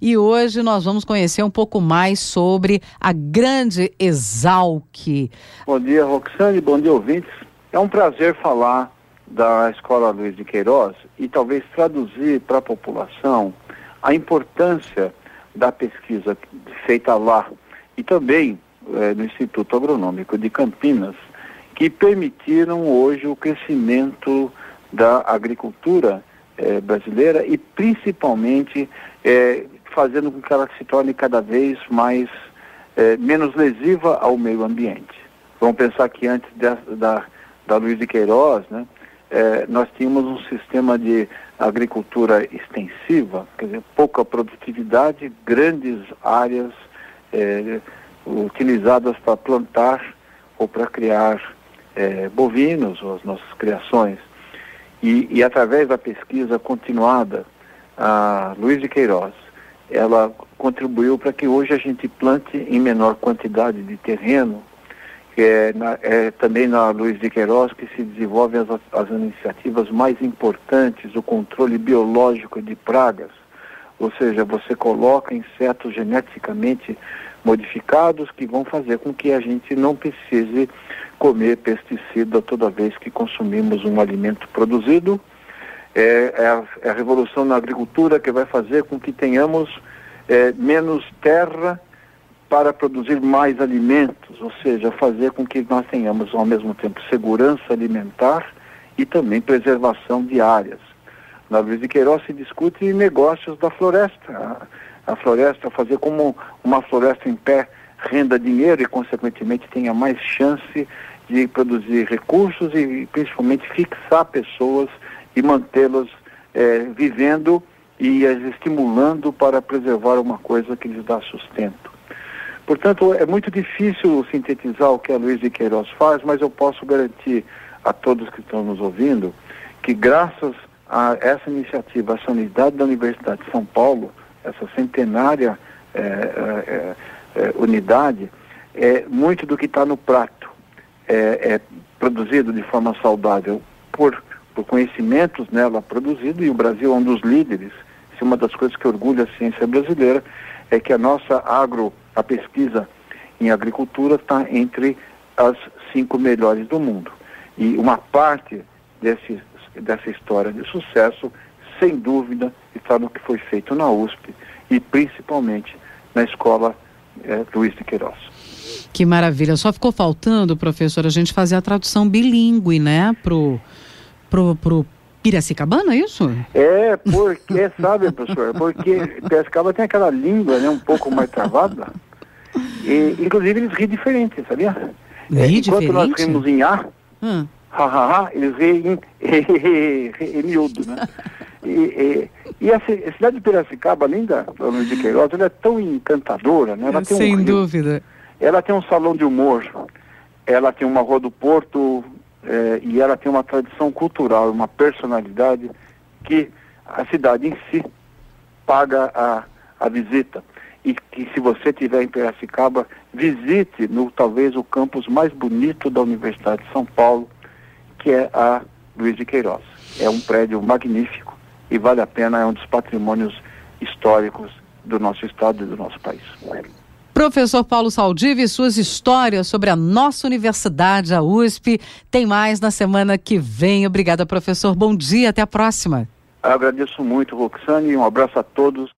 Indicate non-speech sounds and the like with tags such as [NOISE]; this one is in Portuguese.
E hoje nós vamos conhecer um pouco mais sobre a grande Exalc. Bom dia, Roxane, bom dia, ouvintes. É um prazer falar da Escola Luiz de Queiroz e talvez traduzir para a população a importância da pesquisa feita lá e também é, no Instituto Agronômico de Campinas, que permitiram hoje o crescimento da agricultura é, brasileira e principalmente é, fazendo com que ela se torne cada vez mais é, menos lesiva ao meio ambiente. Vamos pensar que antes de, da, da Luiz de Queiroz, né, é, nós tínhamos um sistema de agricultura extensiva, quer dizer, pouca produtividade, grandes áreas é, utilizadas para plantar ou para criar é, bovinos, ou as nossas criações. E, e através da pesquisa continuada, a Luiz de Queiroz ela contribuiu para que hoje a gente plante em menor quantidade de terreno, que é, na, é também na Luiz de Queiroz que se desenvolvem as, as iniciativas mais importantes, o controle biológico de pragas, ou seja, você coloca insetos geneticamente modificados que vão fazer com que a gente não precise comer pesticida toda vez que consumimos um alimento produzido é, é, a, é, a, revolução na agricultura que vai fazer com que tenhamos é, menos terra para produzir mais alimentos, ou seja, fazer com que nós tenhamos ao mesmo tempo segurança alimentar e também preservação de áreas. Na Luiz de Queiroz se discute negócios da floresta. A, a floresta, fazer como uma floresta em pé renda dinheiro e, consequentemente, tenha mais chance de produzir recursos e, principalmente, fixar pessoas e mantê-los é, vivendo e as estimulando para preservar uma coisa que lhes dá sustento. Portanto, é muito difícil sintetizar o que a Luiz de Queiroz faz, mas eu posso garantir a todos que estão nos ouvindo que graças a essa iniciativa, essa unidade da Universidade de São Paulo, essa centenária é, é, é, unidade, é, muito do que está no prato é, é produzido de forma saudável por por conhecimentos nela produzido e o Brasil é um dos líderes. Se uma das coisas que orgulha a ciência brasileira é que a nossa agro, a pesquisa em agricultura está entre as cinco melhores do mundo. E uma parte desse, dessa história de sucesso, sem dúvida, está no que foi feito na USP e principalmente na escola é, Luiz de Queiroz. Que maravilha. Só ficou faltando, professor, a gente fazer a tradução bilíngue, né, pro pro, pro Piracicabana, é isso? É, porque, [LAUGHS] sabe, professor, porque Piracicaba tem aquela língua, né, um pouco mais travada. E, inclusive, eles riem diferente, sabia? Ri é, enquanto diferente? nós rimos em A, hum. ha, ha, ha, eles riem em, [LAUGHS] em miúdo, né? E, e, e, a, cidade de Piracicaba, além da de Queiroz, ela é tão encantadora, né? Ela tem Sem um, dúvida. Ela tem um salão de humor, ela tem uma rua do Porto é, e ela tem uma tradição cultural, uma personalidade que a cidade em si paga a, a visita. E que se você estiver em Piracicaba, visite no talvez o campus mais bonito da Universidade de São Paulo, que é a Luiz de Queiroz. É um prédio magnífico e vale a pena, é um dos patrimônios históricos do nosso estado e do nosso país. Professor Paulo Saldive e suas histórias sobre a nossa universidade, a USP. Tem mais na semana que vem. Obrigada, professor. Bom dia, até a próxima. agradeço muito, Roxane, e um abraço a todos.